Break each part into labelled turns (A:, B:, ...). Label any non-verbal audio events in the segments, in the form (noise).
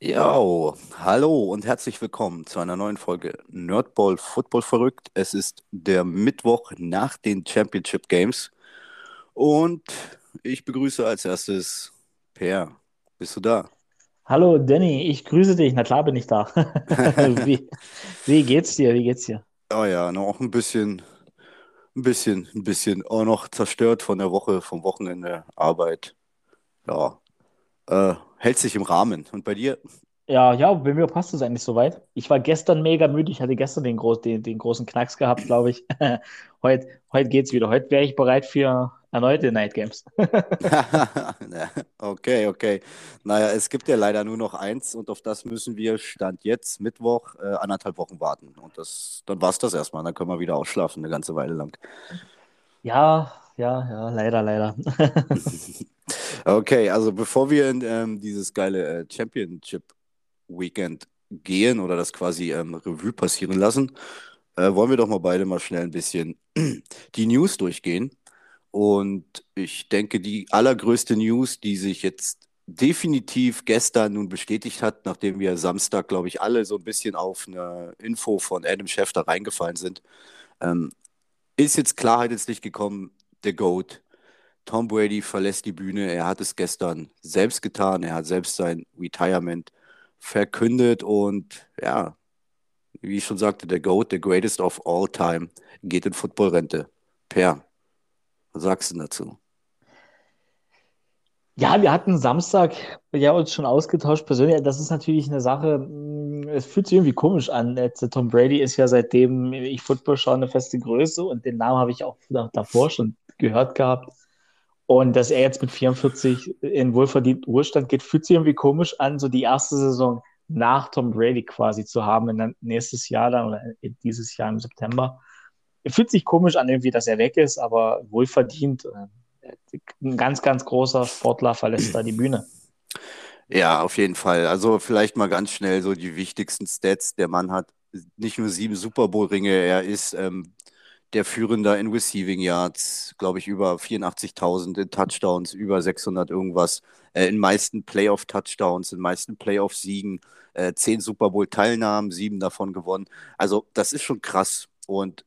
A: Jo, hallo und herzlich willkommen zu einer neuen Folge Nerdball Football verrückt. Es ist der Mittwoch nach den Championship Games und ich begrüße als erstes Per. Bist du da?
B: Hallo Danny, ich grüße dich. Na klar bin ich da. (laughs) Wie, wie geht's dir? Wie geht's dir?
A: Oh ja, noch ein bisschen, ein bisschen, ein bisschen, auch noch zerstört von der Woche, vom Wochenende Arbeit. Ja, äh, hält sich im Rahmen. Und bei dir?
B: Ja, ja, bei mir passt es eigentlich soweit. Ich war gestern mega müde. Ich hatte gestern den, groß, den, den großen Knacks gehabt, glaube ich. (laughs) Heute, heute geht's wieder. Heute wäre ich bereit für erneute Night Games. (laughs) (laughs)
A: Okay, okay. Naja, es gibt ja leider nur noch eins und auf das müssen wir Stand jetzt, Mittwoch, äh, anderthalb Wochen warten. Und das, dann war es das erstmal. Dann können wir wieder ausschlafen eine ganze Weile lang.
B: Ja, ja, ja, leider, leider. (laughs)
A: Okay, also bevor wir in ähm, dieses geile äh, Championship Weekend gehen oder das quasi ähm, Revue passieren lassen, äh, wollen wir doch mal beide mal schnell ein bisschen (clears throat) die News durchgehen. Und ich denke, die allergrößte News, die sich jetzt definitiv gestern nun bestätigt hat, nachdem wir Samstag, glaube ich, alle so ein bisschen auf eine Info von Adam Schefter reingefallen sind, ähm, ist jetzt Klarheit ins Licht gekommen, der GOAT. Tom Brady verlässt die Bühne. Er hat es gestern selbst getan. Er hat selbst sein Retirement verkündet und ja, wie ich schon sagte, der GOAT, the greatest of all time, geht in Footballrente. Per, was sagst du dazu?
B: Ja, wir hatten Samstag ja uns schon ausgetauscht persönlich. Das ist natürlich eine Sache, mh, es fühlt sich irgendwie komisch an. Äh, Tom Brady ist ja seitdem ich Football schaue eine feste Größe und den Namen habe ich auch da- davor schon gehört gehabt. Und dass er jetzt mit 44 in wohlverdienten Ruhestand geht, fühlt sich irgendwie komisch an, so die erste Saison nach Tom Brady quasi zu haben, in nächstes Jahr dann oder dieses Jahr im September. Fühlt sich komisch an, irgendwie, dass er weg ist, aber wohlverdient. Ein ganz, ganz großer Sportler verlässt da die Bühne.
A: Ja, auf jeden Fall. Also vielleicht mal ganz schnell so die wichtigsten Stats. Der Mann hat nicht nur sieben Super Bowl-Ringe, er ist ähm, der Führende in Receiving Yards, glaube ich, über 84.000 in Touchdowns, über 600 irgendwas, äh, in meisten Playoff-Touchdowns, in meisten Playoff-Siegen, äh, zehn Super Bowl-Teilnahmen, sieben davon gewonnen. Also das ist schon krass und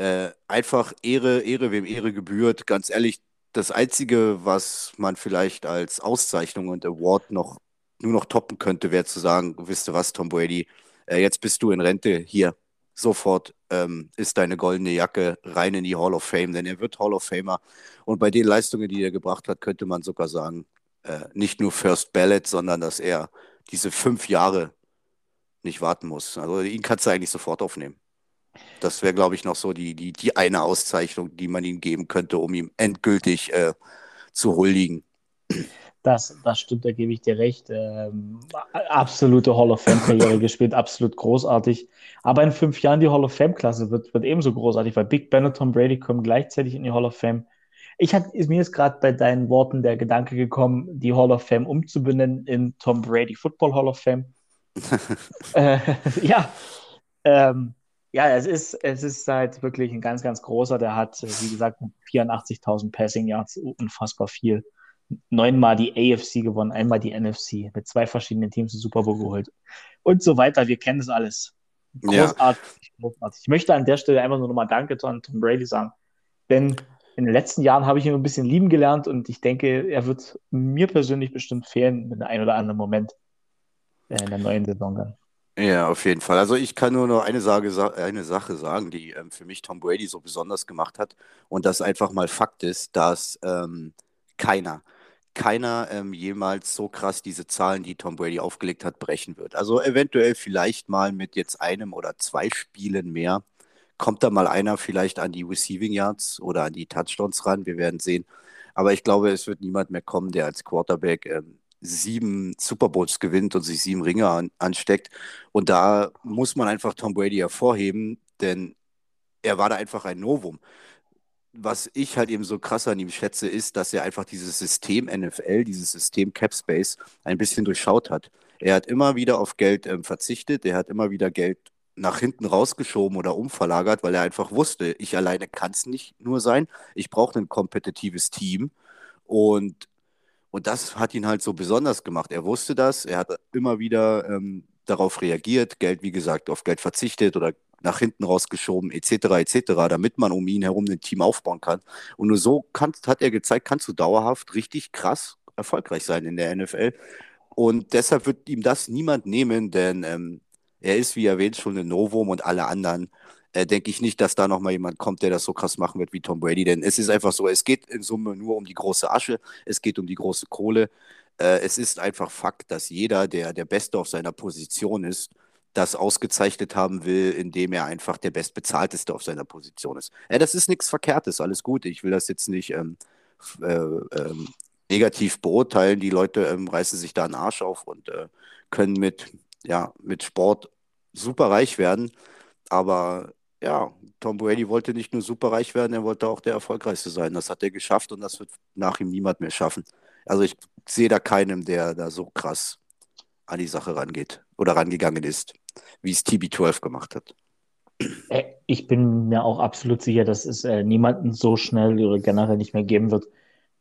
A: äh, einfach Ehre, Ehre, wem Ehre gebührt. Ganz ehrlich, das Einzige, was man vielleicht als Auszeichnung und Award noch nur noch toppen könnte, wäre zu sagen, wisst ihr was, Tom Brady, äh, jetzt bist du in Rente, hier, sofort ähm, ist deine goldene Jacke rein in die Hall of Fame, denn er wird Hall of Famer. Und bei den Leistungen, die er gebracht hat, könnte man sogar sagen, äh, nicht nur First Ballot, sondern dass er diese fünf Jahre nicht warten muss. Also ihn kannst du eigentlich sofort aufnehmen. Das wäre, glaube ich, noch so die, die, die eine Auszeichnung, die man ihm geben könnte, um ihm endgültig äh, zu huldigen.
B: Das, das stimmt, da gebe ich dir recht. Ähm, absolute Hall of Fame-Karriere (laughs) gespielt, absolut großartig. Aber in fünf Jahren die Hall of Fame-Klasse wird, wird ebenso großartig, weil Big Ben und Tom Brady kommen gleichzeitig in die Hall of Fame. Ich hatte, ist mir ist gerade bei deinen Worten der Gedanke gekommen, die Hall of Fame umzubenennen in Tom Brady Football Hall of Fame. (laughs) Äh, (laughs) ja, ähm, ja, es ist, es ist halt wirklich ein ganz, ganz großer. Der hat, äh, wie gesagt, mit 84.000 Passing Yards unfassbar viel. Neunmal die AFC gewonnen, einmal die NFC, mit zwei verschiedenen Teams den Super Bowl (laughs) geholt und so weiter. Wir kennen das alles.
A: Ja,
B: Großartig, großartig. Ich möchte an der Stelle einfach nur nochmal Danke an Tom Brady sagen, denn in den letzten Jahren habe ich ihn ein bisschen lieben gelernt und ich denke, er wird mir persönlich bestimmt fehlen mit einem oder anderen Moment äh, in der neuen Saison dann.
A: Ja, auf jeden Fall. Also ich kann nur noch eine, Sage, sa- eine Sache sagen, die ähm, für mich Tom Brady so besonders gemacht hat. Und das einfach mal Fakt ist, dass ähm, keiner, keiner ähm, jemals so krass diese Zahlen, die Tom Brady aufgelegt hat, brechen wird. Also eventuell vielleicht mal mit jetzt einem oder zwei Spielen mehr. Kommt da mal einer vielleicht an die Receiving Yards oder an die Touchdowns ran? Wir werden sehen. Aber ich glaube, es wird niemand mehr kommen, der als Quarterback ähm, sieben Super Bowls gewinnt und sich sieben Ringe an, ansteckt. Und da muss man einfach Tom Brady hervorheben, denn er war da einfach ein Novum was ich halt eben so krass an ihm schätze, ist, dass er einfach dieses System NFL, dieses System Capspace ein bisschen durchschaut hat. Er hat immer wieder auf Geld ähm, verzichtet, er hat immer wieder Geld nach hinten rausgeschoben oder umverlagert, weil er einfach wusste, ich alleine kann es nicht nur sein. Ich brauche ein kompetitives Team und Und das hat ihn halt so besonders gemacht. Er wusste das, er hat immer wieder ähm, darauf reagiert, Geld, wie gesagt, auf Geld verzichtet oder nach hinten rausgeschoben, etc., etc., damit man um ihn herum ein Team aufbauen kann. Und nur so kann, hat er gezeigt, kannst du dauerhaft richtig krass erfolgreich sein in der NFL. Und deshalb wird ihm das niemand nehmen, denn ähm, er ist, wie erwähnt, schon ein Novum und alle anderen äh, denke ich nicht, dass da nochmal jemand kommt, der das so krass machen wird wie Tom Brady. Denn es ist einfach so, es geht in Summe nur um die große Asche, es geht um die große Kohle. Äh, es ist einfach Fakt, dass jeder, der der Beste auf seiner Position ist, das ausgezeichnet haben will, indem er einfach der Bestbezahlteste auf seiner Position ist. Äh, das ist nichts Verkehrtes, alles gut. Ich will das jetzt nicht ähm, äh, ähm, negativ beurteilen. Die Leute ähm, reißen sich da einen Arsch auf und äh, können mit, ja, mit Sport super reich werden. Aber ja, Tom Brady wollte nicht nur super reich werden, er wollte auch der Erfolgreichste sein. Das hat er geschafft und das wird nach ihm niemand mehr schaffen. Also ich sehe da keinen, der da so krass an die Sache rangeht oder rangegangen ist, wie es TB12 gemacht hat.
B: Äh, ich bin mir auch absolut sicher, dass es äh, niemanden so schnell oder generell nicht mehr geben wird,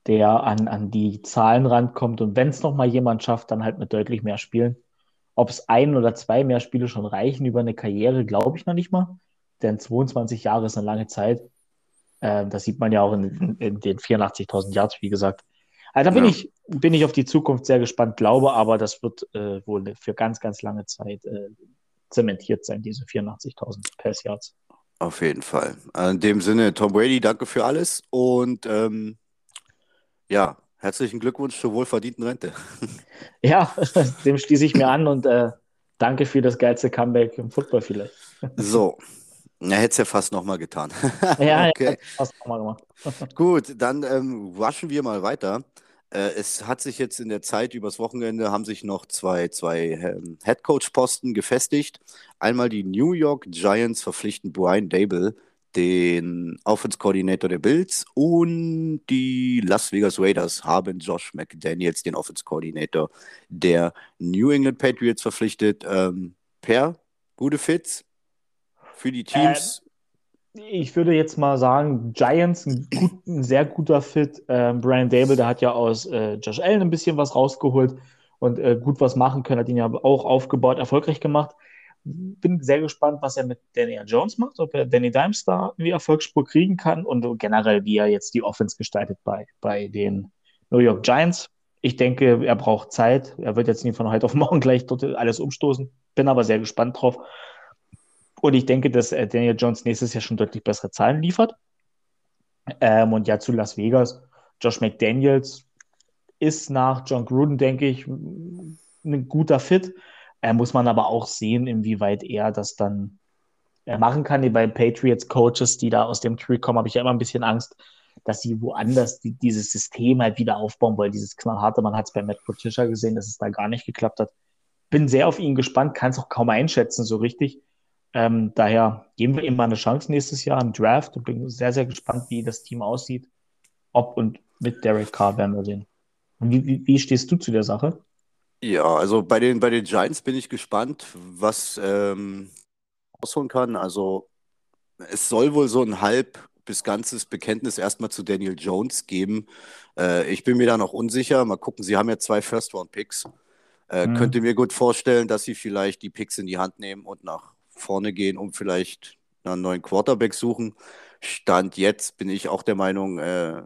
B: der an, an die Zahlen rankommt. Und wenn es nochmal jemand schafft, dann halt mit deutlich mehr Spielen. Ob es ein oder zwei mehr Spiele schon reichen über eine Karriere, glaube ich noch nicht mal. Denn 22 Jahre ist eine lange Zeit. Äh, das sieht man ja auch in, in, in den 84.000 Yards, wie gesagt. Also da bin, ja. ich, bin ich auf die Zukunft sehr gespannt, glaube aber, das wird äh, wohl für ganz, ganz lange Zeit äh, zementiert sein, diese 84.000 Pass Yards.
A: Auf jeden Fall. In dem Sinne, Tom Brady, danke für alles und ähm, ja, herzlichen Glückwunsch zur wohlverdienten Rente. (laughs)
B: Ja, (laughs) dem schließe ich mir an und äh, danke für das geilste Comeback im Football vielleicht.
A: So, er hätte es ja fast nochmal getan. (laughs)
B: ja, okay. ja, fast nochmal gemacht. (laughs)
A: Gut, dann ähm, rushen wir mal weiter. Äh, es hat sich jetzt in der Zeit übers Wochenende haben sich noch zwei, zwei ähm, Headcoach-Posten gefestigt. Einmal die New York Giants verpflichten Brian Dable, den Offense-Koordinator der Bills, und die Las Vegas Raiders haben Josh McDaniels, den Offense-Koordinator der New England Patriots, verpflichtet. Ähm, per, gute Fits für die Teams.
B: Ähm, ich würde jetzt mal sagen, Giants, ein, gut, ein sehr guter Fit. Ähm, Brian Dable, der hat ja aus äh, Josh Allen ein bisschen was rausgeholt und äh, gut was machen können, hat ihn ja auch aufgebaut, erfolgreich gemacht. Bin sehr gespannt, was er mit Daniel Jones macht, ob er Danny Dimes da wie Erfolgsspur kriegen kann und generell, wie er jetzt die Offense gestaltet bei, bei den New York Giants. Ich denke, er braucht Zeit. Er wird jetzt nicht von heute auf morgen gleich dort alles umstoßen. Bin aber sehr gespannt drauf. Und ich denke, dass äh, Daniel Jones nächstes Jahr schon deutlich bessere Zahlen liefert. Ähm, und ja, zu Las Vegas. Josh McDaniels ist nach John Gruden, denke ich, ein guter Fit. Äh, muss man aber auch sehen, inwieweit er das dann äh, machen kann. Bei Patriots Coaches, die da aus dem Tree kommen, habe ich ja immer ein bisschen Angst, dass sie woanders die, dieses System halt wieder aufbauen wollen. Dieses knallharte, man hat es bei Matt Patricia gesehen, dass es da gar nicht geklappt hat. Bin sehr auf ihn gespannt, kann es auch kaum einschätzen, so richtig. Ähm, daher geben wir ihm mal eine Chance nächstes Jahr im Draft und bin sehr, sehr gespannt, wie das Team aussieht. Ob und mit Derek Carr werden wir sehen. Wie, wie, wie stehst du zu der Sache?
A: Ja, also bei den, bei den Giants bin ich gespannt, was ähm, rausholen kann. Also es soll wohl so ein halb bis ganzes Bekenntnis erstmal zu Daniel Jones geben. Äh, ich bin mir da noch unsicher. Mal gucken, sie haben ja zwei First-Round-Picks. Äh, mhm. Könnte mir gut vorstellen, dass sie vielleicht die Picks in die Hand nehmen und nach vorne gehen und vielleicht einen neuen Quarterback suchen. Stand jetzt bin ich auch der Meinung, äh,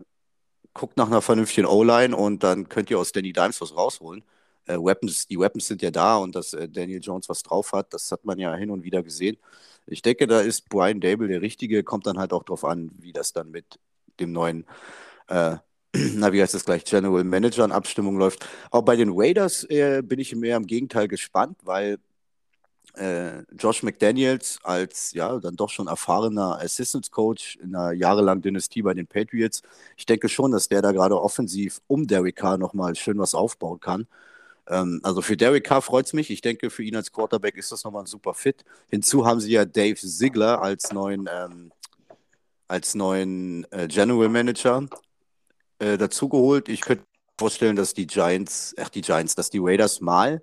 A: guckt nach einer vernünftigen O-Line und dann könnt ihr aus Danny Dimes was rausholen. Äh, Weapons, die Weapons sind ja da und dass äh, Daniel Jones was drauf hat, das hat man ja hin und wieder gesehen. Ich denke, da ist Brian Dable der Richtige, kommt dann halt auch darauf an, wie das dann mit dem neuen, äh, (clears throat) na, wie heißt das gleich, General Manager in Abstimmung läuft. Auch bei den Raiders äh, bin ich mehr im Gegenteil gespannt, weil äh, Josh McDaniels als ja dann doch schon erfahrener Assistance Coach in einer jahrelangen Dynastie bei den Patriots. Ich denke schon, dass der da gerade offensiv um Derek Carr nochmal schön was aufbauen kann. Ähm, also für Derek Carr freut es mich. Ich denke, für ihn als Quarterback ist das nochmal ein super Fit. Hinzu haben sie ja Dave Ziegler als neuen, ähm, als neuen äh, General Manager äh, dazugeholt. Ich könnte vorstellen, dass die Giants, ach die Giants, dass die Raiders mal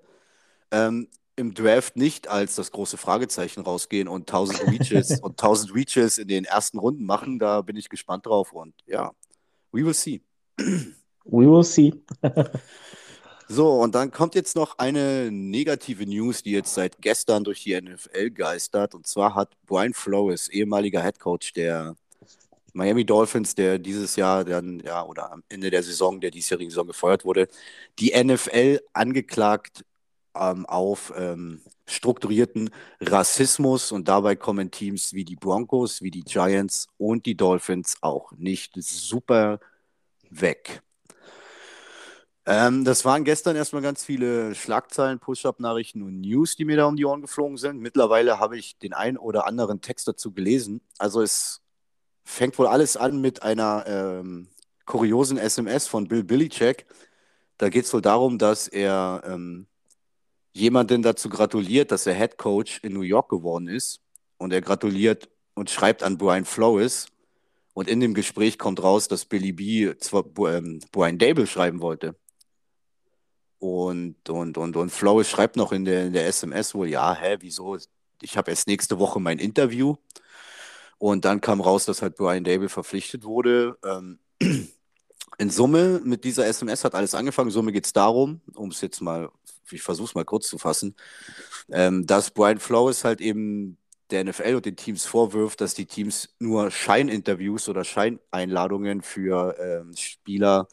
A: ähm, im Draft nicht als das große Fragezeichen rausgehen und 1000 Reaches (laughs) und 1000 Reaches in den ersten Runden machen. Da bin ich gespannt drauf und ja, we will see.
B: We will see. (laughs)
A: so, und dann kommt jetzt noch eine negative News, die jetzt seit gestern durch die NFL geistert. Und zwar hat Brian Flores, ehemaliger Head Coach der Miami Dolphins, der dieses Jahr dann, ja, oder am Ende der Saison, der diesjährigen Saison gefeuert wurde, die NFL angeklagt ähm, auf ähm, strukturierten Rassismus und dabei kommen Teams wie die Broncos, wie die Giants und die Dolphins auch nicht super weg. Ähm, das waren gestern erstmal ganz viele Schlagzeilen, Push-Up-Nachrichten und News, die mir da um die Ohren geflogen sind. Mittlerweile habe ich den einen oder anderen Text dazu gelesen. Also es fängt wohl alles an mit einer ähm, kuriosen SMS von Bill Billycheck. Da geht es wohl darum, dass er ähm, jemanden dazu gratuliert, dass er Head Coach in New York geworden ist. Und er gratuliert und schreibt an Brian Flores. Und in dem Gespräch kommt raus, dass Billy B zwar ähm, Brian Dable schreiben wollte. Und, und, und, und Flores schreibt noch in der, in der SMS wohl, ja, hä, wieso? Ich habe erst nächste Woche mein Interview. Und dann kam raus, dass halt Brian Dable verpflichtet wurde. Ähm, in Summe mit dieser SMS hat alles angefangen. In Summe geht es darum, um es jetzt mal, ich versuche es mal kurz zu fassen, ähm, dass Brian Flores halt eben der NFL und den Teams vorwirft, dass die Teams nur Scheininterviews oder Scheineinladungen für ähm, Spieler,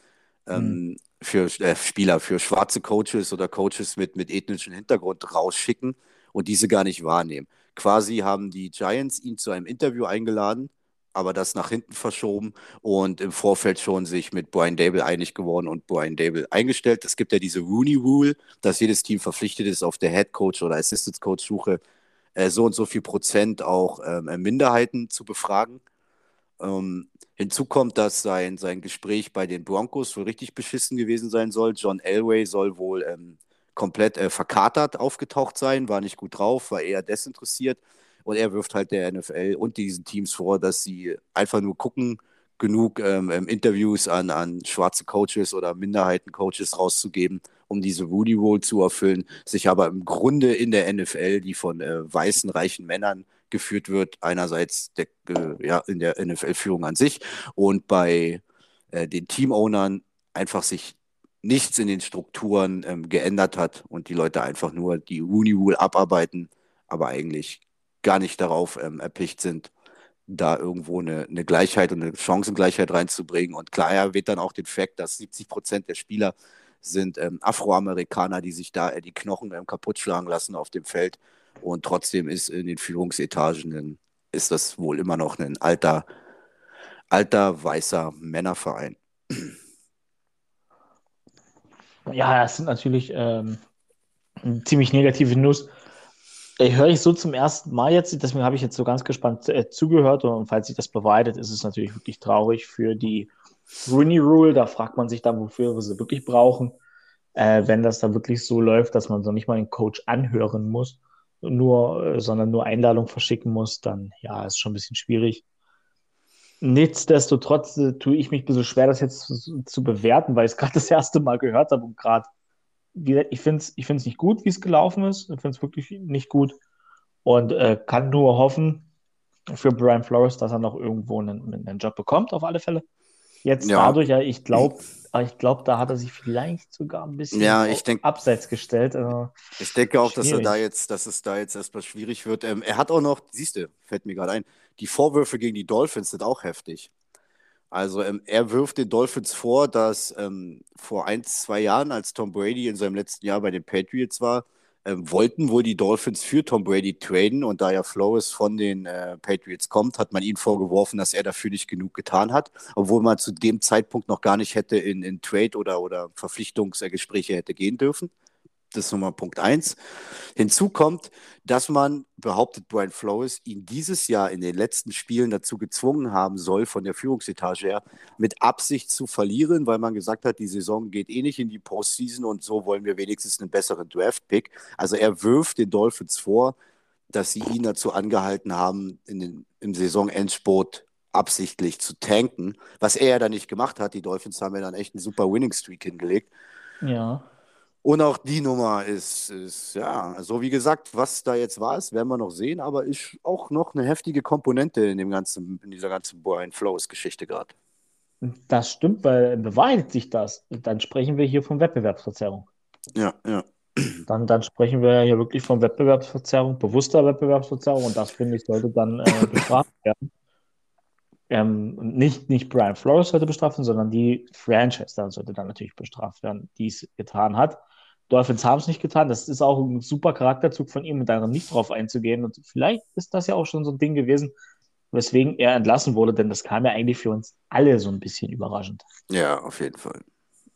A: ähm, mhm. für äh, Spieler, für schwarze Coaches oder Coaches mit, mit ethnischem Hintergrund rausschicken und diese gar nicht wahrnehmen. Quasi haben die Giants ihn zu einem Interview eingeladen, aber das nach hinten verschoben und im Vorfeld schon sich mit Brian Dable einig geworden und Brian Dable eingestellt. Es gibt ja diese Rooney Rule, dass jedes Team verpflichtet ist, auf der Head Coach oder Assistant Coach Suche äh, so und so viel Prozent auch ähm, Minderheiten zu befragen. Ähm, hinzu kommt, dass sein, sein Gespräch bei den Broncos wohl richtig beschissen gewesen sein soll. John Elway soll wohl ähm, komplett äh, verkatert aufgetaucht sein, war nicht gut drauf, war eher desinteressiert. Und er wirft halt der NFL und diesen Teams vor, dass sie einfach nur gucken, genug ähm, ähm, Interviews an, an schwarze Coaches oder Minderheiten-Coaches rauszugeben, um diese Rudy Rule zu erfüllen, sich aber im Grunde in der NFL, die von äh, weißen, reichen Männern geführt wird, einerseits der, äh, ja, in der NFL-Führung an sich und bei äh, den Teamownern einfach sich nichts in den Strukturen ähm, geändert hat und die Leute einfach nur die Rooney Rule abarbeiten, aber eigentlich gar nicht darauf ähm, erpicht sind, da irgendwo eine, eine, Gleichheit und eine Chancengleichheit reinzubringen. Und klar erwähnt dann auch den Fakt, dass 70 Prozent der Spieler sind ähm, Afroamerikaner, die sich da äh, die Knochen ähm, kaputt schlagen lassen auf dem Feld. Und trotzdem ist in den Führungsetagen ist das wohl immer noch ein alter, alter weißer Männerverein.
B: Ja, das sind natürlich ähm, ziemlich negative News. Ich höre ich so zum ersten Mal jetzt, deswegen habe ich jetzt so ganz gespannt äh, zugehört und falls sich das beweidet, ist es natürlich wirklich traurig für die Rooney Rule. Da fragt man sich dann, wofür wir sie wirklich brauchen. Äh, wenn das da wirklich so läuft, dass man so nicht mal den Coach anhören muss, nur, äh, sondern nur Einladung verschicken muss, dann ja, ist schon ein bisschen schwierig. Nichtsdestotrotz äh, tue ich mich ein bisschen schwer, das jetzt zu, zu bewerten, weil ich es gerade das erste Mal gehört habe und gerade, ich finde es ich nicht gut, wie es gelaufen ist. Ich finde es wirklich nicht gut und äh, kann nur hoffen für Brian Flores, dass er noch irgendwo einen, einen Job bekommt, auf alle Fälle. Jetzt ja. dadurch, ja, ich glaube, ich glaube, da hat er sich vielleicht sogar ein bisschen
A: ja, ich denk,
B: abseits gestellt. Also,
A: ich denke auch, dass er da jetzt, dass es da jetzt erstmal schwierig wird. Ähm, er hat auch noch, siehst du, fällt mir gerade ein, die Vorwürfe gegen die Dolphins sind auch heftig. Also ähm, er wirft den Dolphins vor, dass ähm, vor ein, zwei Jahren, als Tom Brady in seinem letzten Jahr bei den Patriots war, ähm, wollten wohl die Dolphins für Tom Brady traden und da ja Flores von den äh, Patriots kommt, hat man ihm vorgeworfen, dass er dafür nicht genug getan hat, obwohl man zu dem Zeitpunkt noch gar nicht hätte in, in Trade oder, oder Verpflichtungsgespräche hätte gehen dürfen. Das ist Nummer Punkt eins. Hinzu kommt, dass man behauptet, Brian Flores ihn dieses Jahr in den letzten Spielen dazu gezwungen haben soll, von der Führungsetage her, mit Absicht zu verlieren, weil man gesagt hat, die Saison geht eh nicht in die Postseason und so wollen wir wenigstens einen besseren Draft-Pick. Also er wirft den Dolphins vor, dass sie ihn dazu angehalten haben, in den, im Saisonendsport absichtlich zu tanken, was er ja dann nicht gemacht hat. Die Dolphins haben ja dann echt einen super Winning-Streak hingelegt.
B: Ja.
A: Und auch die Nummer ist, ist, ja, also wie gesagt, was da jetzt war, ist, werden wir noch sehen, aber ist auch noch eine heftige Komponente in dem ganzen, in dieser ganzen Brian Flows Geschichte gerade.
B: Das stimmt, weil bewahrheitet sich das, dann sprechen wir hier von Wettbewerbsverzerrung.
A: Ja, ja.
B: Dann, dann sprechen wir hier wirklich von Wettbewerbsverzerrung, bewusster Wettbewerbsverzerrung und das, finde ich, sollte dann äh, bestraft werden. Ähm, nicht, nicht Brian Flores sollte bestraft werden, sondern die Franchise dann sollte dann natürlich bestraft werden, die es getan hat. Dolphins haben es nicht getan. Das ist auch ein super Charakterzug von ihm, da nicht drauf einzugehen. Und vielleicht ist das ja auch schon so ein Ding gewesen, weswegen er entlassen wurde, denn das kam ja eigentlich für uns alle so ein bisschen überraschend.
A: Ja, auf jeden Fall.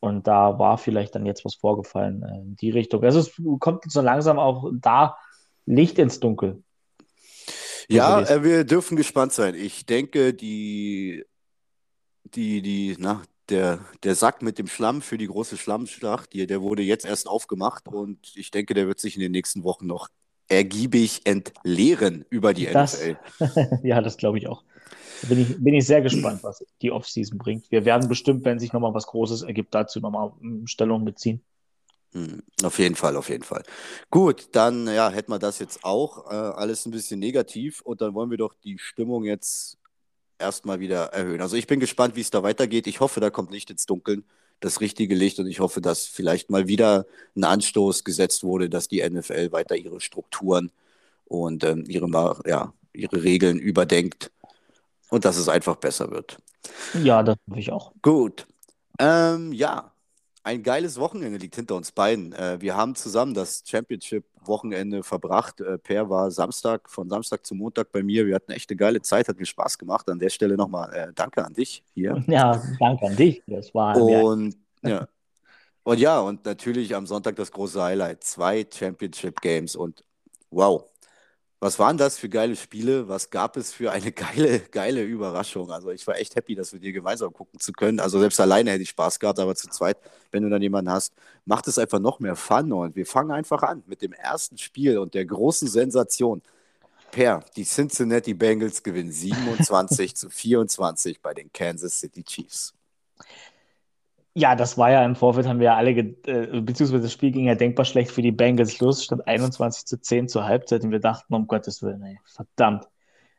B: Und da war vielleicht dann jetzt was vorgefallen äh, in die Richtung. Also es kommt so langsam auch da Licht ins Dunkel.
A: Ja, äh, wir dürfen gespannt sein. Ich denke, die, die, die, na, der, der Sack mit dem Schlamm für die große Schlammschlacht, die, der wurde jetzt erst aufgemacht und ich denke, der wird sich in den nächsten Wochen noch ergiebig entleeren über die
B: das,
A: NFL. (laughs)
B: ja, das glaube ich auch. Bin ich, bin ich sehr gespannt, was die Offseason bringt. Wir werden bestimmt, wenn sich nochmal was Großes ergibt, dazu nochmal Stellung beziehen.
A: Hm, auf jeden Fall, auf jeden Fall. Gut, dann ja, hätten wir das jetzt auch äh, alles ein bisschen negativ und dann wollen wir doch die Stimmung jetzt erstmal wieder erhöhen. Also ich bin gespannt, wie es da weitergeht. Ich hoffe, da kommt Licht ins Dunkeln, das richtige Licht und ich hoffe, dass vielleicht mal wieder ein Anstoß gesetzt wurde, dass die NFL weiter ihre Strukturen und ähm, ihre, ja, ihre Regeln überdenkt und dass es einfach besser wird.
B: Ja, das hoffe ich auch.
A: Gut. Ähm, ja, ein geiles Wochenende liegt hinter uns beiden. Äh, wir haben zusammen das Championship-Wochenende verbracht. Äh, per war Samstag, von Samstag zu Montag bei mir. Wir hatten echt eine geile Zeit, hat mir Spaß gemacht. An der Stelle nochmal äh, danke an dich hier. (laughs)
B: Ja, danke an dich. Das war
A: und ja. Und ja, und natürlich am Sonntag das große Highlight. Zwei Championship Games und wow, was waren das für geile Spiele? Was gab es für eine (laughs) geile, geile Überraschung? Also ich war echt happy, dass wir dir gemeinsam gucken zu können. Also selbst alleine hätte ich Spaß gehabt, aber zu zweit, wenn du dann jemanden hast, macht es einfach noch mehr Fun. Und wir fangen einfach an mit dem ersten Spiel und der großen Sensation. Per, die Cincinnati Bengals gewinnen (laughs) 27 zu 24 bei den Kansas City Chiefs.
B: Ja, das war ja im Vorfeld, haben wir ja alle, äh, beziehungsweise das Spiel ging ja denkbar schlecht für die Bengals los, stand 21 zu 10 zur Halbzeit und wir dachten, um Gottes Willen, ey, verdammt.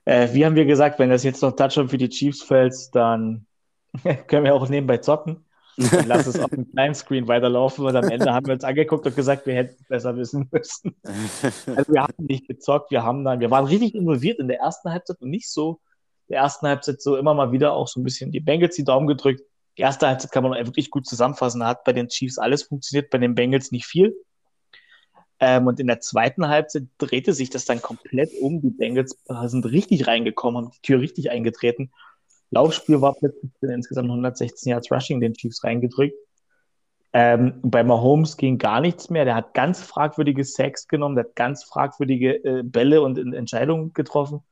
B: Äh, wie haben wir gesagt, wenn das jetzt noch Touchdown für die Chiefs fällt, dann (laughs) können wir auch nebenbei zocken. Und lass es auf dem kleinen Screen weiterlaufen und am Ende haben wir uns angeguckt und gesagt, wir hätten es besser wissen müssen. (laughs) Also wir haben nicht gezockt, wir haben dann, wir waren richtig involviert in der ersten Halbzeit und nicht so der ersten Halbzeit so immer mal wieder auch so ein bisschen die Bengals die Daumen gedrückt erste Halbzeit kann man wirklich gut zusammenfassen. Da hat bei den Chiefs alles funktioniert, bei den Bengals nicht viel. Ähm, und in der zweiten Halbzeit drehte sich das dann komplett um. Die Bengals sind richtig reingekommen, haben die Tür richtig eingetreten. Laufspiel war plötzlich insgesamt 116 Yards Rushing den Chiefs reingedrückt. Ähm, bei Mahomes ging gar nichts mehr. Der hat ganz fragwürdige Sacks genommen, der hat ganz fragwürdige äh, Bälle und Entscheidungen getroffen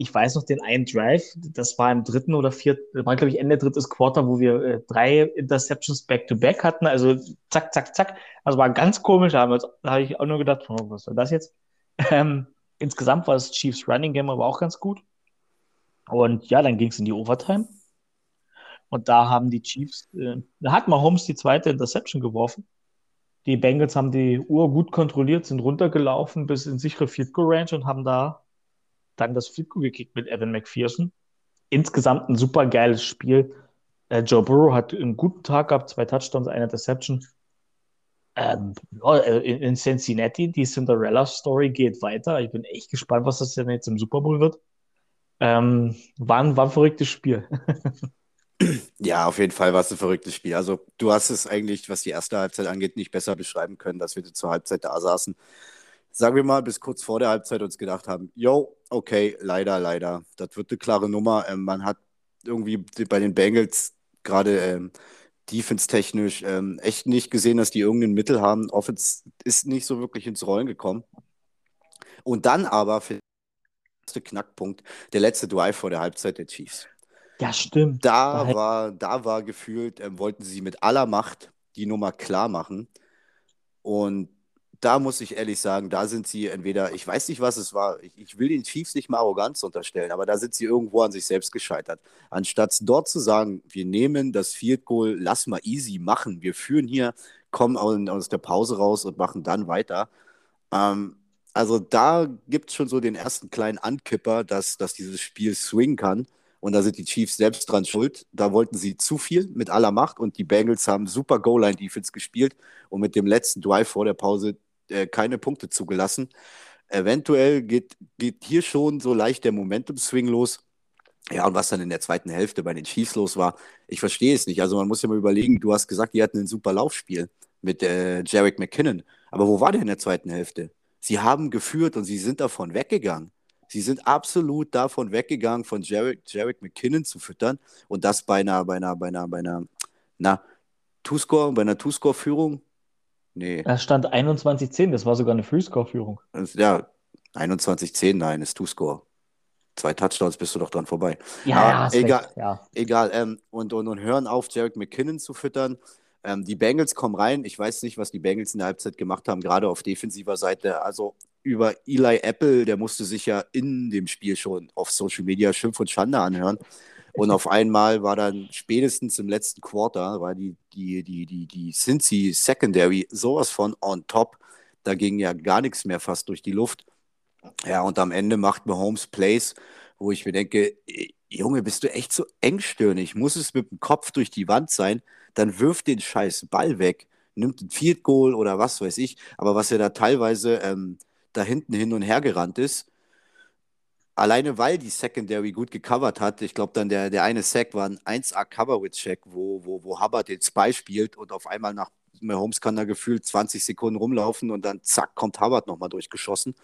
B: ich weiß noch den einen Drive, das war im dritten oder vierten, war glaube ich Ende drittes Quarter, wo wir äh, drei Interceptions back-to-back -back hatten, also zack, zack, zack. Also war ganz komisch, da, habe ich auch nur gedacht, oh, was soll das jetzt? (laughs) Ähm, insgesamt war das Chiefs Running Game aber auch ganz gut. Und ja, dann ging es in die Overtime. Und da haben die Chiefs, äh, da hat Mahomes die zweite Interception geworfen. Die Bengals haben die Uhr gut kontrolliert, sind runtergelaufen bis in sichere Field Goal Range und haben da dann das Field gekickt mit Evan McPherson. Insgesamt ein super geiles Spiel. Äh, Joe Burrow hat einen guten Tag gehabt, zwei Touchdowns, eine Interception. Ähm, äh, in Cincinnati, die Cinderella-Story geht weiter. Ich bin echt gespannt, was das denn jetzt im Super Bowl wird. Ähm, war, ein, war ein verrücktes Spiel. (laughs)
A: ja, auf jeden Fall war es ein verrücktes Spiel. Also, du hast es eigentlich, was die erste Halbzeit angeht, nicht besser beschreiben können, dass wir zur Halbzeit da saßen sagen wir mal, bis kurz vor der Halbzeit uns gedacht haben, yo, okay, leider, leider, das wird eine klare Nummer. Ähm, man hat irgendwie bei den Bengals gerade ähm, defense-technisch ähm, echt nicht gesehen, dass die irgendein Mittel haben. Offense ist nicht so wirklich ins Rollen gekommen. Und dann aber für den ersten Knackpunkt der letzte Drive vor der Halbzeit der Chiefs.
B: Ja, stimmt.
A: Da war, da war gefühlt, ähm, wollten sie mit aller Macht die Nummer klar machen. Und da muss ich ehrlich sagen, da sind sie entweder, ich weiß nicht, was es war, ich, ich will den Chiefs nicht mal Arroganz unterstellen, aber da sind sie irgendwo an sich selbst gescheitert. Anstatt dort zu sagen, wir nehmen das Field Goal, lass mal easy machen, wir führen hier, kommen aus der Pause raus und machen dann weiter. Ähm, also da gibt es schon so den ersten kleinen Ankipper, dass, dass dieses Spiel swingen kann. Und da sind die Chiefs selbst dran schuld. Da wollten sie zu viel mit aller Macht und die Bengals haben super Goal-Line-Defense gespielt und mit dem letzten Drive vor der Pause äh, keine Punkte zugelassen. Eventuell geht, geht hier schon so leicht der Momentum-Swing los. Ja, und was dann in der zweiten Hälfte bei den Chiefs los war, ich verstehe es nicht. Also man muss ja mal überlegen, du hast gesagt, die hatten ein super Laufspiel mit äh, Jarek McKinnon. Aber wo war der in der zweiten Hälfte? Sie haben geführt und sie sind davon weggegangen. Sie sind absolut davon weggegangen, von Jarek, Jarek McKinnon zu füttern und das bei einer, bei einer, bei einer, bei einer, na, Two-Score, bei einer Two-Score-Führung.
B: Nee. Es stand 21-10, das war sogar eine Free-Score-Führung.
A: Ja, 21-10, nein, ist Two-Score. Zwei Touchdowns bist du doch dran vorbei.
B: Ja,
A: Aber egal. Ja. egal ähm, und, und, und hören auf, Jarek McKinnon zu füttern. Ähm, die Bengals kommen rein. Ich weiß nicht, was die Bengals in der Halbzeit gemacht haben, gerade auf defensiver Seite. Also über Eli Apple, der musste sich ja in dem Spiel schon auf Social Media Schimpf und Schande anhören. Und auf einmal war dann spätestens im letzten Quarter, war die, die, die, die, die Cincy Secondary sowas von on top. Da ging ja gar nichts mehr fast durch die Luft. Ja, und am Ende macht Mahomes Plays, wo ich mir denke, Junge, bist du echt so engstirnig? Muss es mit dem Kopf durch die Wand sein? Dann wirf den scheiß Ball weg, nimmt ein Field Goal oder was weiß ich. Aber was er da teilweise ähm, da hinten hin und her gerannt ist. Alleine weil die Secondary gut gecovert hat, ich glaube dann der, der eine Sack war ein 1A Coverage-Check, wo, wo, wo Hubbard den Spy spielt und auf einmal nach Mahomes kann da gefühlt 20 Sekunden rumlaufen und dann zack, kommt Hubbard nochmal durchgeschossen.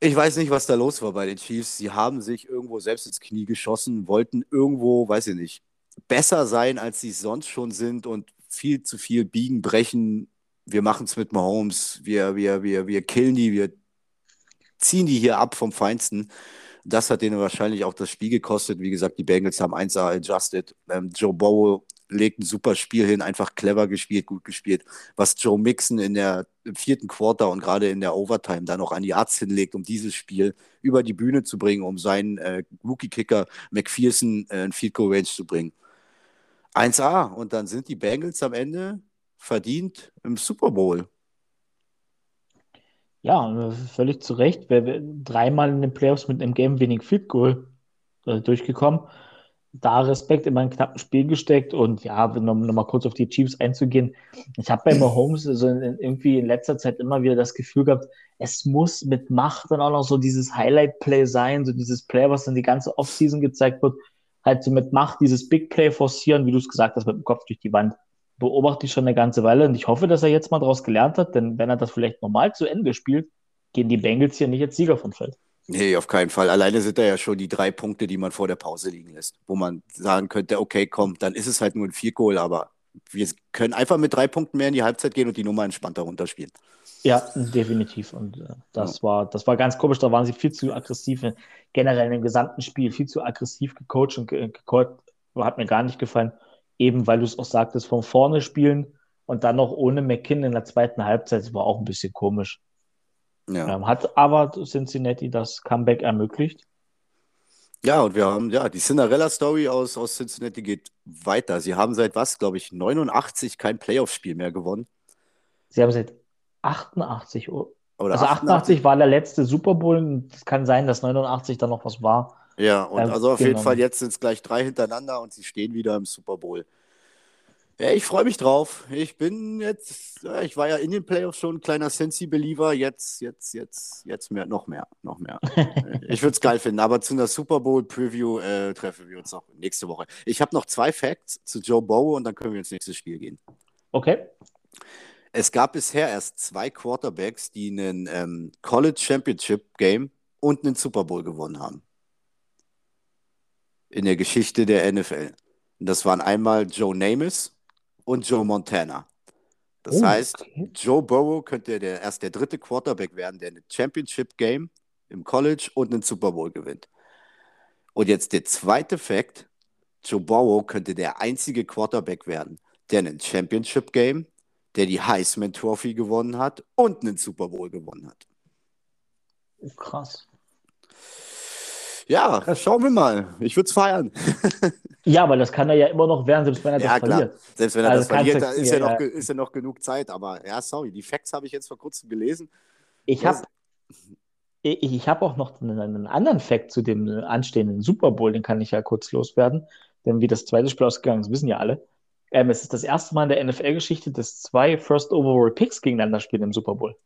A: Ich weiß nicht, was da los war bei den Chiefs. Sie haben sich irgendwo selbst ins Knie geschossen, wollten irgendwo, weiß ich nicht, besser sein, als sie sonst schon sind und viel zu viel biegen, brechen, wir machen es mit Mahomes, wir, wir, wir, wir killen die, wir ziehen die hier ab vom Feinsten. Das hat denen wahrscheinlich auch das Spiel gekostet. Wie gesagt, die Bengals haben 1A adjusted. Ähm, Joe Bow legt ein super Spiel hin, einfach clever gespielt, gut gespielt. Was Joe Mixon in der vierten Quarter und gerade in der Overtime dann noch an die Arzt hinlegt, um dieses Spiel über die Bühne zu bringen, um seinen äh, Rookie-Kicker McPherson äh, in Field Goal Range zu bringen. 1A und dann sind die Bengals am Ende verdient im Super Bowl.
B: Ja, völlig zu Recht. Wer dreimal in den Playoffs mit einem Game wenig Field Goal äh, durchgekommen. Da Respekt in mein knappen Spiel gesteckt und ja, um nochmal kurz auf die Chiefs einzugehen. Ich habe bei Mahomes so in, irgendwie in letzter Zeit immer wieder das Gefühl gehabt, es muss mit Macht dann auch noch so dieses Highlight-Play sein, so dieses Play, was dann die ganze Offseason gezeigt wird, halt so mit Macht dieses Big Play forcieren, wie du es gesagt hast, mit dem Kopf durch die Wand beobachte ich schon eine ganze Weile und ich hoffe, dass er jetzt mal daraus gelernt hat, denn wenn er das vielleicht normal zu Ende spielt, gehen die Bengals hier nicht als Sieger vom Feld.
A: Nee, auf keinen Fall. Alleine sind da ja schon die drei Punkte, die man vor der Pause liegen lässt, wo man sagen könnte, okay, komm, dann ist es halt nur ein Vierkohl, aber wir können einfach mit drei Punkten mehr in die Halbzeit gehen und die Nummer entspannter runterspielen.
B: Ja, definitiv. Und äh, das, ja. war, das war ganz komisch. Da waren sie viel zu aggressiv, generell im gesamten Spiel viel zu aggressiv gecoacht und gecallt. Hat mir gar nicht gefallen eben weil du es auch sagtest, von vorne spielen und dann noch ohne McKinn in der zweiten Halbzeit, das war auch ein bisschen komisch. Ja. Ähm, hat aber Cincinnati das Comeback ermöglicht.
A: Ja, und wir haben, ja, die Cinderella-Story aus, aus Cincinnati geht weiter. Sie haben seit was, glaube ich, 89 kein Playoff-Spiel mehr gewonnen.
B: Sie haben seit 88 Oder also 88, 88 war der letzte Super Bowl. Es kann sein, dass 89 dann noch was war.
A: Ja, und ähm, also auf genau. jeden Fall jetzt sind es gleich drei hintereinander und sie stehen wieder im Super Bowl. Ja, ich freue mich drauf. Ich bin jetzt, ich war ja in den Playoffs schon ein kleiner Sensi-Believer, jetzt, jetzt, jetzt, jetzt mehr, noch mehr, noch mehr. (laughs) ich würde es geil finden, aber zu einer Super Bowl-Preview äh, treffen wir uns noch nächste Woche. Ich habe noch zwei Facts zu Joe Bow und dann können wir ins nächste Spiel gehen.
B: Okay.
A: Es gab bisher erst zwei Quarterbacks, die einen ähm, College Championship Game und einen Super Bowl gewonnen haben in der Geschichte der NFL. Und das waren einmal Joe Namath und Joe Montana. Das oh, heißt, okay. Joe Burrow könnte der, erst der dritte Quarterback werden, der ein Championship Game im College und einen Super Bowl gewinnt. Und jetzt der zweite Fakt: Joe Burrow könnte der einzige Quarterback werden, der ein Championship Game, der die Heisman Trophy gewonnen hat und einen Super Bowl gewonnen hat.
B: Krass.
A: Ja, schauen wir mal. Ich würde es feiern. (laughs)
B: ja, aber das kann er ja immer noch werden, selbst wenn er
A: ja,
B: das klar. verliert.
A: Selbst wenn er also das verliert, da ist ja, noch, ist ja noch genug Zeit. Aber ja, sorry, die Facts habe ich jetzt vor kurzem gelesen.
B: Ich habe ich, ich habe auch noch einen, einen, anderen Fact zu dem anstehenden Super Bowl, den kann ich ja kurz loswerden. Denn wie das zweite Spiel ausgegangen ist, wissen ja alle. Ähm, es ist das erste Mal in der NFL-Geschichte, dass zwei First Overall Picks gegeneinander spielen im Super Bowl.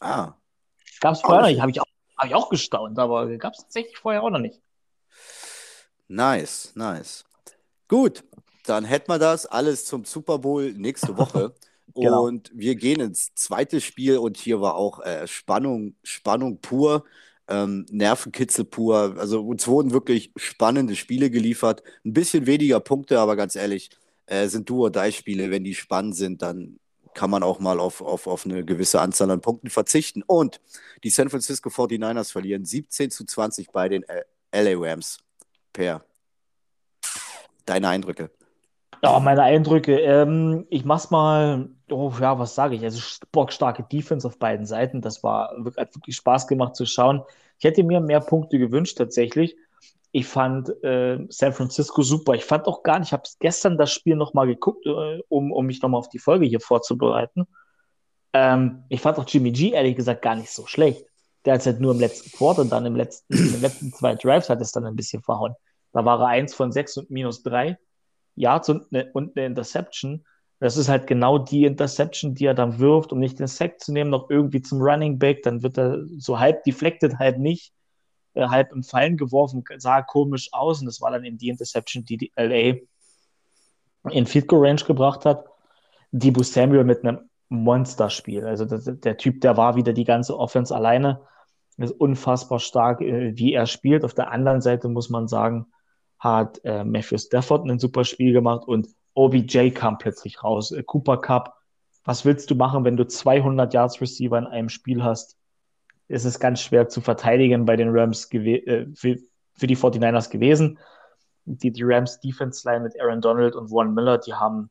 A: Ah.
B: Gab es vorher noch nicht, habe ich, auch, hab ich auch gestaunt, aber gab es tatsächlich vorher auch noch nicht.
A: Nice, nice. Gut, dann hätten wir das alles zum Super Bowl nächste Woche. (laughs) genau. Und wir gehen ins zweite Spiel und hier war auch äh, Spannung, Spannung pur, ähm, Nervenkitzel pur. Also uns wurden wirklich spannende Spiele geliefert. Ein bisschen weniger Punkte, aber ganz ehrlich, äh, sind Duo-Die-Spiele. Wenn die spannend sind, dann kann man auch mal auf, auf, auf eine gewisse Anzahl an Punkten verzichten. Und die San Francisco 49ers verlieren 17 zu 20 bei den LA Rams. Per. Deine Eindrücke?
B: Ja, meine Eindrücke. Ähm, ich mach's mal, oh ja, was sage ich? Also bockstarke Defense auf beiden Seiten. Das war hat wirklich Spaß gemacht zu schauen. Ich hätte mir mehr Punkte gewünscht tatsächlich. Ich fand äh, San Francisco super. Ich fand auch gar nicht, ich habe gestern das Spiel nochmal geguckt, äh, um, um mich nochmal auf die Folge hier vorzubereiten. Ähm, ich fand auch Jimmy G ehrlich gesagt gar nicht so schlecht. Der hat es halt nur im letzten Quarter, dann im letzten, in letzten zwei Drives hat es dann ein bisschen verhauen. Da war er eins von sechs und minus drei. Yards und eine, und eine Interception. Das ist halt genau die Interception, die er dann wirft, um nicht den Sack zu nehmen, noch irgendwie zum Running Back. Dann wird er so halb deflected, halb nicht, äh, halb im Fallen geworfen, sah komisch aus. Und das war dann eben die Interception, die die LA in Field Goal Range gebracht hat. Debo Samuel mit einem Monsterspiel. Also das, der Typ, der war wieder die ganze Offense alleine. Ist unfassbar stark, äh, wie er spielt. Auf der anderen Seite muss man sagen, hat äh, Matthew Stafford ein super Spiel gemacht und OBJ kam plötzlich raus. Äh, Cooper Cup, was willst du machen, wenn du 200 Yards Receiver in einem Spiel hast? Es ist ganz schwer zu verteidigen bei den Rams äh, für, die 49ers gewesen. Die, die Rams Defense Line mit Aaron Donald und Von Miller, die haben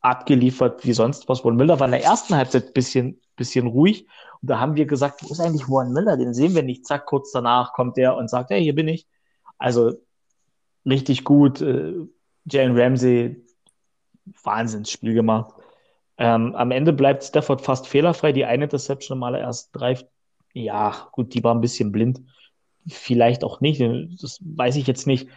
B: abgeliefert wie sonst was. Von Miller war in der ersten Halbzeit ein bisschen, bisschen ruhig. Und da haben wir gesagt, wo ist eigentlich Von Miller? Den sehen wir nicht. Zack, kurz danach kommt der und sagt, hey, hier bin ich. Also richtig gut. Äh, Jalen Ramsey, Wahnsinnsspiel gemacht. Ähm, am Ende bleibt Stafford fast fehlerfrei. Die eine Interception im allerersten Drive, ja, gut, die war ein bisschen blind. Vielleicht auch nicht, das weiß ich jetzt nicht.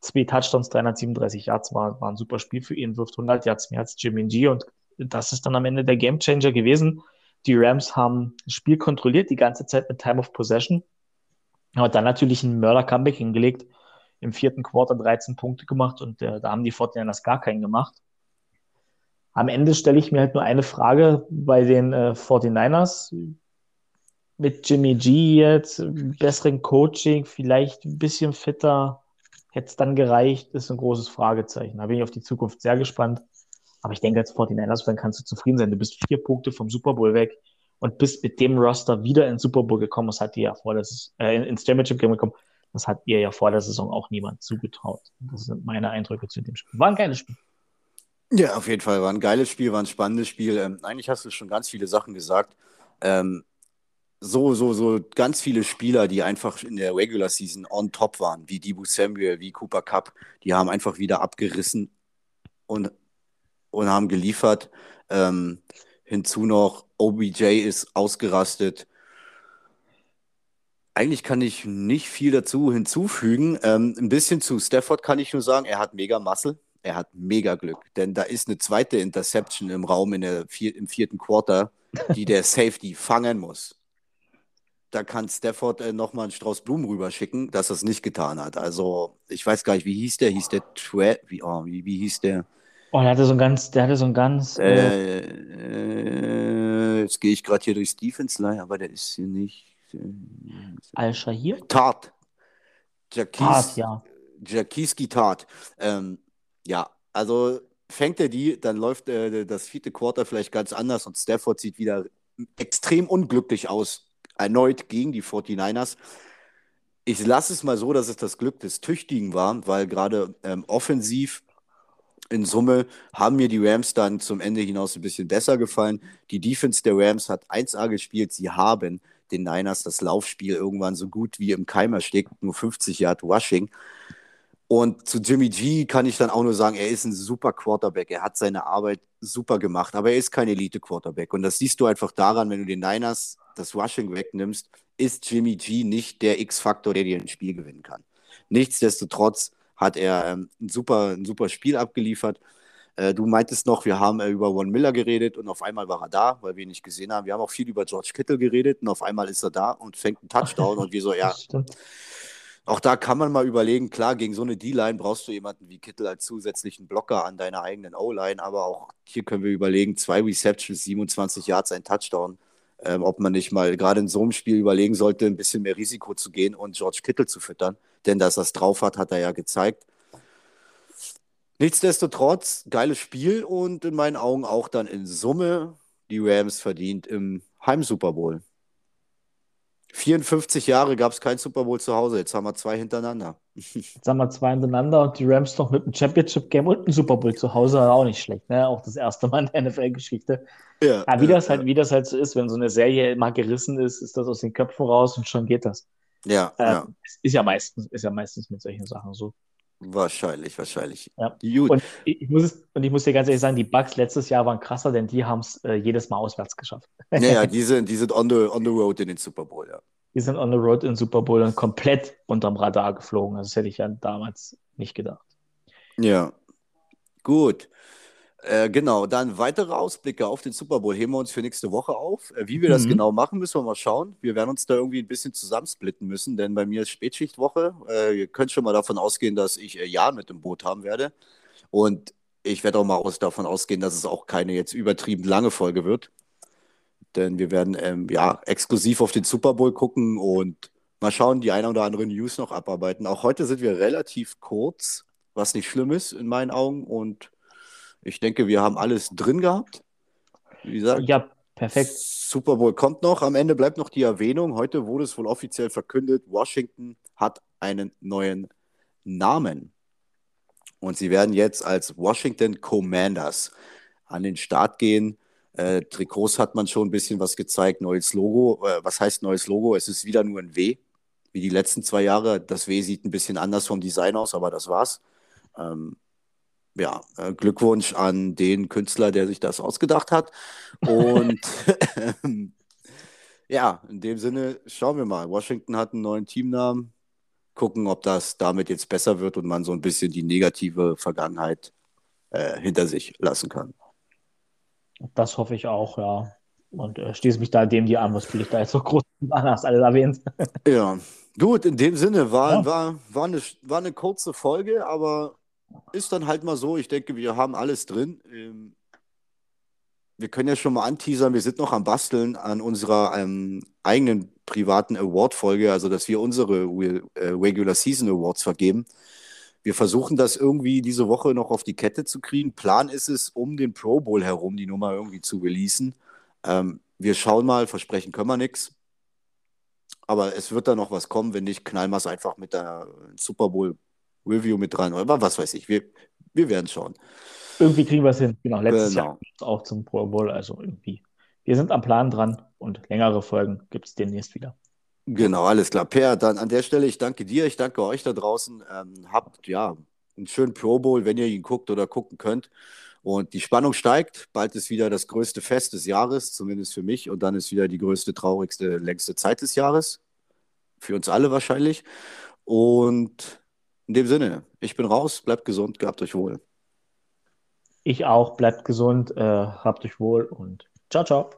B: Zwei Touchdowns, 337 Yards war, war ein super Spiel für ihn, wirft 100 Yards mehr als Jimmy G und das ist dann am Ende der Gamechanger gewesen. Die Rams haben das Spiel kontrolliert, die ganze Zeit mit Time of Possession, aber dann natürlich ein Mörder-Comeback hingelegt im vierten Quarter 13 Punkte gemacht und äh, da haben die Fortinanders gar keinen gemacht. Am Ende stelle ich mir halt nur eine Frage bei den äh, 49ers. Mit Jimmy G jetzt, besseren Coaching, vielleicht ein bisschen fitter, hätte es dann gereicht, ist ein großes Fragezeichen. Da bin ich auf die Zukunft sehr gespannt. Aber ich denke, als 49ers-Fan kannst du zufrieden sein. Du bist vier Punkte vom Super Bowl weg und bist mit dem Roster wieder ins Super Bowl gekommen. Das hat dir ja vor, dass es äh, ins Championship Game gekommen. Das hat ihr ja vor der Saison auch niemand zugetraut. Das sind meine Eindrücke zu dem Spiel. War ein geiles Spiel.
A: Ja, auf jeden Fall. War ein geiles Spiel, war ein spannendes Spiel. Ähm, eigentlich hast du schon ganz viele Sachen gesagt. Ähm, so, so, so ganz viele Spieler, die einfach in der Regular Season on top waren, wie Dibu Samuel, wie Cooper Cup, die haben einfach wieder abgerissen und, und haben geliefert. Ähm, hinzu noch, OBJ ist ausgerastet eigentlich kann ich nicht viel dazu hinzufügen. Ähm, ein bisschen zu Stafford kann ich nur sagen, er hat mega Muscle, er hat mega Glück, denn da ist eine zweite Interception im Raum in der vier, im vierten Quarter, die der Safety fangen muss. Da kann Stafford äh, nochmal einen Strauß Blumen rüberschicken, dass er es nicht getan hat. Also, ich weiß gar nicht, wie hieß der? Hieß der Tre wie, oh, wie, wie hieß der?
B: Oh, der hatte so ein ganz, der hatte so ein ganz.
A: Äh, äh, jetzt gehe ich gerade hier durch Line, aber der ist hier nicht.
B: Al-Shahir?
A: Tat.
B: Tat, ja.
A: Jakiski Tat. Ähm, ja, also fängt er die, dann läuft äh, das vierte Quarter vielleicht ganz anders und Stafford sieht wieder extrem unglücklich aus. Erneut gegen die 49ers. Ich lasse es mal so, dass es das Glück des Tüchtigen war, weil gerade ähm, offensiv in Summe haben mir die Rams dann zum Ende hinaus ein bisschen besser gefallen. Die Defense der Rams hat 1A gespielt. Sie haben den Niners das Laufspiel irgendwann so gut wie im Keimer steckt, nur 50 Yard Rushing. Und zu Jimmy G kann ich dann auch nur sagen, er ist ein super Quarterback. Er hat seine Arbeit super gemacht, aber er ist kein Elite-Quarterback. Und das siehst du einfach daran, wenn du den Niners das Rushing wegnimmst, ist Jimmy G nicht der X-Faktor, der dir ein Spiel gewinnen kann. Nichtsdestotrotz hat er ähm, ein, super, ein super Spiel abgeliefert. Äh, du meintest noch, wir haben äh, über Von Miller geredet und auf einmal war er da, weil wir ihn nicht gesehen haben. Wir haben auch viel über George Kittle geredet und auf einmal ist er da und fängt einen Touchdown und wir so, ja. (laughs) Auch da kann man mal überlegen, klar, gegen so eine D-Line brauchst du jemanden wie Kittel als zusätzlichen Blocker an deiner eigenen O-Line, aber auch hier können wir überlegen, zwei Receptions, 27 Yards, ein Touchdown ähm, ob man nicht mal gerade in so einem Spiel überlegen sollte, ein bisschen mehr Risiko zu gehen und George Kittle zu füttern. Denn dass er es drauf hat, hat er ja gezeigt. Nichtsdestotrotz, geiles Spiel und in meinen Augen auch dann in Summe die Rams verdient im Heim-Super Bowl. 54 Jahre gab es kein Super Bowl zu Hause, jetzt haben wir zwei hintereinander. (laughs)
B: Jetzt haben wir zwei hintereinander und die Rams noch mit einem Championship-Game und einem Super Bowl zu Hause, auch nicht schlecht, ne? Auch das erste Mal in der NFL-Geschichte. Ja, ja, wie, ja, das halt, wie das halt so ist, wenn so eine Serie mal gerissen ist, ist das aus den Köpfen raus und schon geht das.
A: Ja,
B: ähm, ja. Ist ja meistens, ist ja meistens mit solchen Sachen so.
A: Wahrscheinlich, wahrscheinlich.
B: Ja. Gut. Und ich, muss es, und ich muss dir ganz ehrlich sagen, die Bugs letztes Jahr waren krasser, denn die haben es äh, jedes Mal auswärts geschafft.
A: Naja, die (laughs) sind, die sind on, the, on the road in den Super Bowl, ja.
B: Die sind on the road in den Super Bowl und komplett unterm Radar geflogen. Also das hätte ich ja damals nicht gedacht.
A: Ja. Gut. Äh, genau, dann weitere Ausblicke auf den Super Bowl heben wir uns für nächste Woche auf. Äh, wie wir das mhm. genau machen, müssen wir mal schauen. Wir werden uns da irgendwie ein bisschen zusammensplitten müssen, denn bei mir ist Spätschichtwoche. Äh, ihr könnt schon mal davon ausgehen, dass ich äh, Jan mit dem Boot haben werde. Und ich werde auch mal aus, davon ausgehen, dass es auch keine jetzt übertrieben lange Folge wird. Denn wir werden ähm, ja exklusiv auf den Super Bowl gucken und mal schauen, die eine oder andere News noch abarbeiten. Auch heute sind wir relativ kurz, was nicht schlimm ist in meinen Augen. Und ich denke, wir haben alles drin gehabt.
B: Wie gesagt, ja, perfekt.
A: Super Bowl kommt noch. Am Ende bleibt noch die Erwähnung. Heute wurde es wohl offiziell verkündet, Washington hat einen neuen Namen. Und sie werden jetzt als Washington Commanders an den Start gehen. Äh, Trikots hat man schon ein bisschen was gezeigt, neues Logo. Äh, was heißt neues Logo? Es ist wieder nur ein W, wie die letzten zwei Jahre. Das W sieht ein bisschen anders vom Design aus, aber das war's. Ähm, ja, äh, Glückwunsch an den Künstler, der sich das ausgedacht hat. Und (laughs) (laughs) ja, in dem Sinne, schauen wir mal. Washington hat einen neuen Teamnamen. Gucken, ob das damit jetzt besser wird und man so ein bisschen die negative Vergangenheit äh, hinter sich lassen kann.
B: Das hoffe ich auch, ja. Und äh, schließe mich da dem die an, was will ich da jetzt so groß (laughs) hast alles erwähnt.
A: ja, gut, in dem Sinne war, ja. war, war, eine, war eine kurze Folge, aber ist dann halt mal so. Ich denke, wir haben alles drin. Ähm, wir können ja schon mal anteasern, wir sind noch am Basteln an unserer ähm, eigenen privaten Award-Folge, also dass wir unsere äh, Regular Season Awards vergeben. Wir versuchen das irgendwie diese Woche noch auf die Kette zu kriegen. Plan ist es, um den Pro Bowl herum die Nummer irgendwie zu releasen. Ähm, wir schauen mal, versprechen können wir nichts. Aber es wird da noch was kommen. Wenn nicht, knallen wir es einfach mit der Super Bowl Review mit rein. Oder was weiß ich. Wir, wir werden schauen.
B: Irgendwie kriegen wir es hin. Genau, letztes genau. Jahr auch zum Pro Bowl. Also irgendwie. Wir sind am Plan dran und längere Folgen gibt es demnächst wieder.
A: Genau, alles klar. Per, dann an der Stelle, ich danke dir, ich danke euch da draußen. Ähm, habt ja einen schönen Pro Bowl, wenn ihr ihn guckt oder gucken könnt. Und die Spannung steigt. Bald ist wieder das größte Fest des Jahres, zumindest für mich. Und dann ist wieder die größte, traurigste, längste Zeit des Jahres. Für uns alle wahrscheinlich. Und in dem Sinne, ich bin raus, bleibt gesund, gehabt euch wohl.
B: Ich auch, bleibt gesund, äh, habt euch wohl und ciao, ciao.